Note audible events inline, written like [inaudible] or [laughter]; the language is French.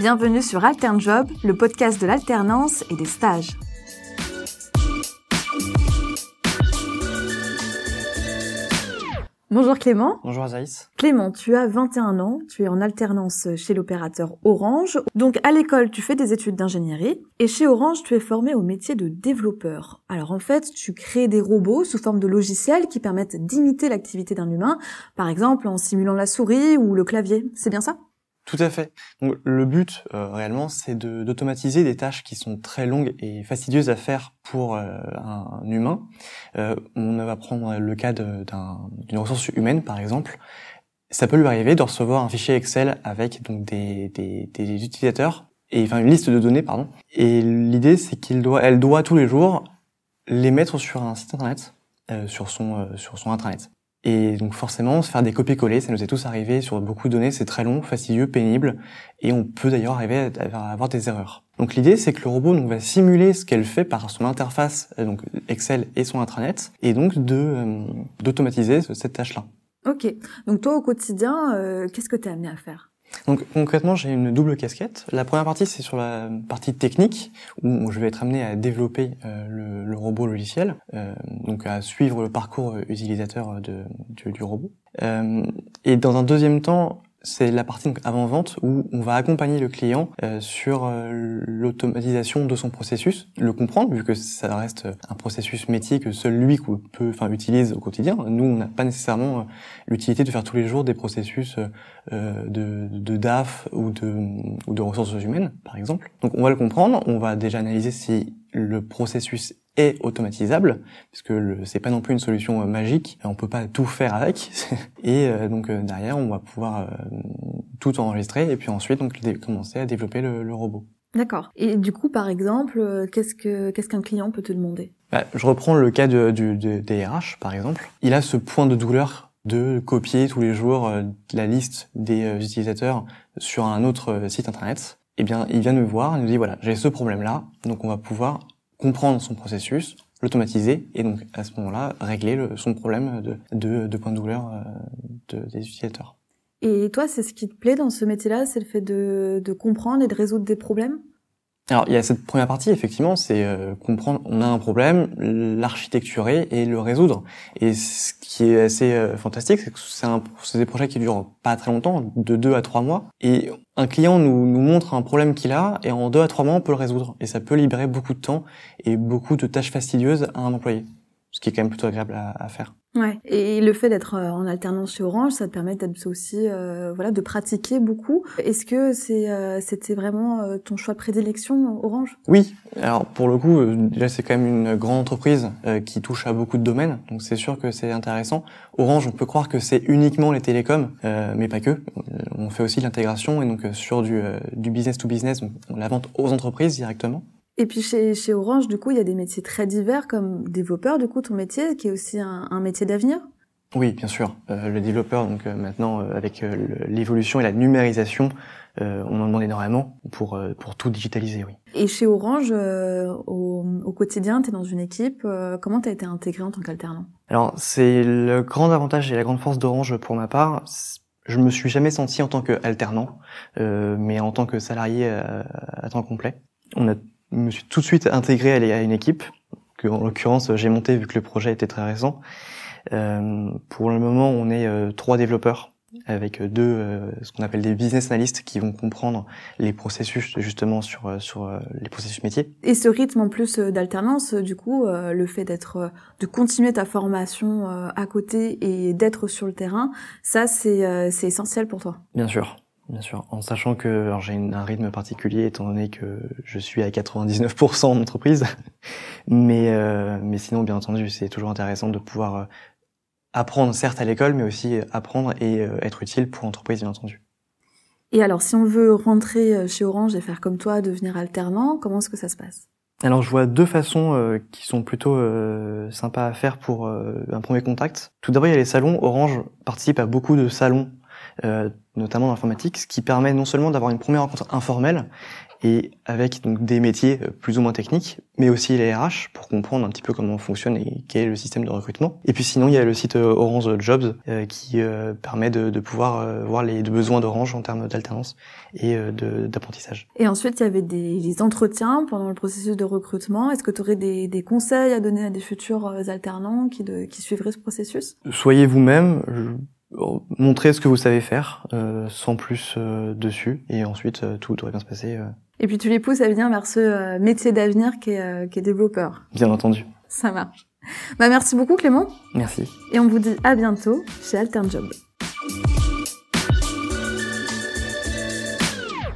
Bienvenue sur AlternJob, le podcast de l'alternance et des stages. Bonjour Clément. Bonjour Azaïs. Clément, tu as 21 ans, tu es en alternance chez l'opérateur Orange. Donc à l'école, tu fais des études d'ingénierie et chez Orange, tu es formé au métier de développeur. Alors en fait, tu crées des robots sous forme de logiciels qui permettent d'imiter l'activité d'un humain, par exemple en simulant la souris ou le clavier. C'est bien ça? Tout à fait. Donc, le but euh, réellement, c'est d'automatiser des tâches qui sont très longues et fastidieuses à faire pour euh, un, humain. Euh, on va prendre le cas d'une ressource humaine, par exemple. Ça peut lui arriver de recevoir un fichier Excel avec donc des, des, des utilisateurs et enfin une liste de données, pardon. Et l'idée, c'est qu'il doit, elle doit tous les jours les mettre sur un site internet, sur son sur son intranet. Et donc forcément, se faire des copier-coller, ça nous est tous arrivé sur beaucoup de données, c'est très long, fastidieux, pénible, et on peut d'ailleurs arriver à avoir des erreurs. Donc l'idée, c'est que le robot donc, va simuler ce qu'elle fait par son interface, euh, donc Excel et son intranet, et donc de euh, d'automatiser cette tâche-là. Ok. Donc toi, au quotidien, euh, qu'est-ce que tu es amené à faire? Donc concrètement, j'ai une double casquette. La première partie, c'est sur la partie technique, où je vais être amené à développer euh, le, le, robot logiciel, euh, donc à suivre le parcours utilisateur de, du, du robot. Euh, et dans un deuxième temps, c'est la partie avant-vente où on va accompagner le client euh, sur euh, l'automatisation de son processus, le comprendre vu que ça reste un processus métier que seul lui peut, enfin, utilise au quotidien. Nous, on n'a pas nécessairement euh, l'utilité de faire tous les jours des processus de, de DAF ou de, ou de ressources humaines, par exemple. Donc, on va le comprendre, on va déjà analyser si le processus est automatisable, puisque c'est pas non plus une solution euh, magique, on peut pas tout faire avec, [laughs] et euh, donc euh, derrière on va pouvoir tout enregistrer et puis ensuite donc commencer à développer le, robot. D'accord. Et du coup, par exemple, qu'est-ce que qu'est-ce qu'un client peut te demander? Bah, Je reprends le cas de, du, des RH, par exemple. Il a ce point de douleur de copier tous les jours la liste des utilisateurs sur un autre site internet. Eh bien, il vient nous voir, il nous dit voilà, j'ai ce problème-là, donc on va pouvoir comprendre son processus, l'automatiser et donc à ce moment-là régler le, son problème de, de, de point de douleur euh, de, des utilisateurs. Et toi, c'est ce qui te plaît dans ce métier-là, c'est le fait de, de comprendre et de résoudre des problèmes? Alors il y a cette première partie effectivement, c'est euh, comprendre on a un problème, l'architecturer et le résoudre. Et ce qui est assez euh, fantastique, c'est que c'est des projets qui durent pas très longtemps, de deux à trois mois. Et un client nous, nous montre un problème qu'il a et en deux à trois mois on peut le résoudre. Et ça peut libérer beaucoup de temps et beaucoup de tâches fastidieuses à un employé, ce qui est quand même plutôt agréable à, à faire. Ouais. Et le fait d'être euh, en alternance chez Orange, ça te permet d'être aussi, euh, voilà, de pratiquer beaucoup. Est-ce que c'est, euh, c'était vraiment euh, ton choix de prédilection, Orange? Oui. Alors pour le coup, déjà c'est quand même une grande entreprise qui touche à beaucoup de domaines, donc c'est sûr que c'est intéressant. Orange, on peut croire que c'est uniquement les télécoms, mais pas que. On fait aussi l'intégration et donc sur du, du business to business, on la vente aux entreprises directement. Et puis chez, chez Orange, du coup, il y a des métiers très divers comme développeur, du coup, ton métier, qui est aussi un, un métier d'avenir Oui, bien sûr. Euh, le développeur, donc euh, maintenant, euh, avec l'évolution et la numérisation, on en demande énormément pour, pour tout digitaliser, oui. Et chez Orange, au, au, quotidien, tu es dans une équipe. comment tu as été intégré en tant qu'alternant? Alors, c'est le grand avantage et la grande force d'Orange pour ma part. Je me suis jamais senti en tant qu'alternant, mais en tant que salarié à temps complet. On a je me suis tout de suite intégré à une équipe que, en l'occurrence, j'ai monté vu que le projet était très récent. Euh, pour le moment, on est euh, trois développeurs avec deux euh, ce qu'on appelle des business analysts qui vont comprendre les processus justement sur euh, sur euh, les processus métiers. Et ce rythme en plus d'alternance, du coup, le fait d'être de continuer ta formation à côté et d'être sur le terrain, ça c'est c'est essentiel pour toi. Bien sûr. Bien sûr, en sachant que j'ai un rythme particulier étant donné que je suis à 99% en entreprise, mais euh, mais sinon bien entendu c'est toujours intéressant de pouvoir euh, apprendre certes à l'école, mais aussi apprendre et euh, être utile pour l'entreprise bien entendu. Et alors si on veut rentrer chez Orange et faire comme toi, devenir alternant, comment est-ce que ça se passe? Alors je vois deux façons qui sont plutôt sympas à faire pour un premier contact. Tout d'abord il y a les salons. Orange participe à beaucoup de salons euh, notamment dans l'informatique, ce qui permet non seulement d'avoir une première rencontre informelle, et avec donc des métiers plus ou moins techniques, mais aussi les RH pour comprendre un petit peu comment fonctionne et quel est le système de recrutement. Et puis sinon, il y a le site Orange Jobs qui permet de, de pouvoir voir les besoins d'Orange en termes d'alternance et d'apprentissage. Et ensuite, il y avait des, des, entretiens pendant le processus de recrutement. Est-ce que tu aurais des, des, conseils à donner à des futurs alternants qui, de, qui suivraient ce processus? Soyez vous-même montrez ce que vous savez faire euh, sans plus euh, dessus et ensuite euh, tout devrait bien se passer. Et puis tu les pousses à venir vers ce métier d'avenir qui est, qui est développeur. Bien entendu. Ça marche. Bah merci beaucoup Clément. Merci. Et on vous dit à bientôt chez Alternjob.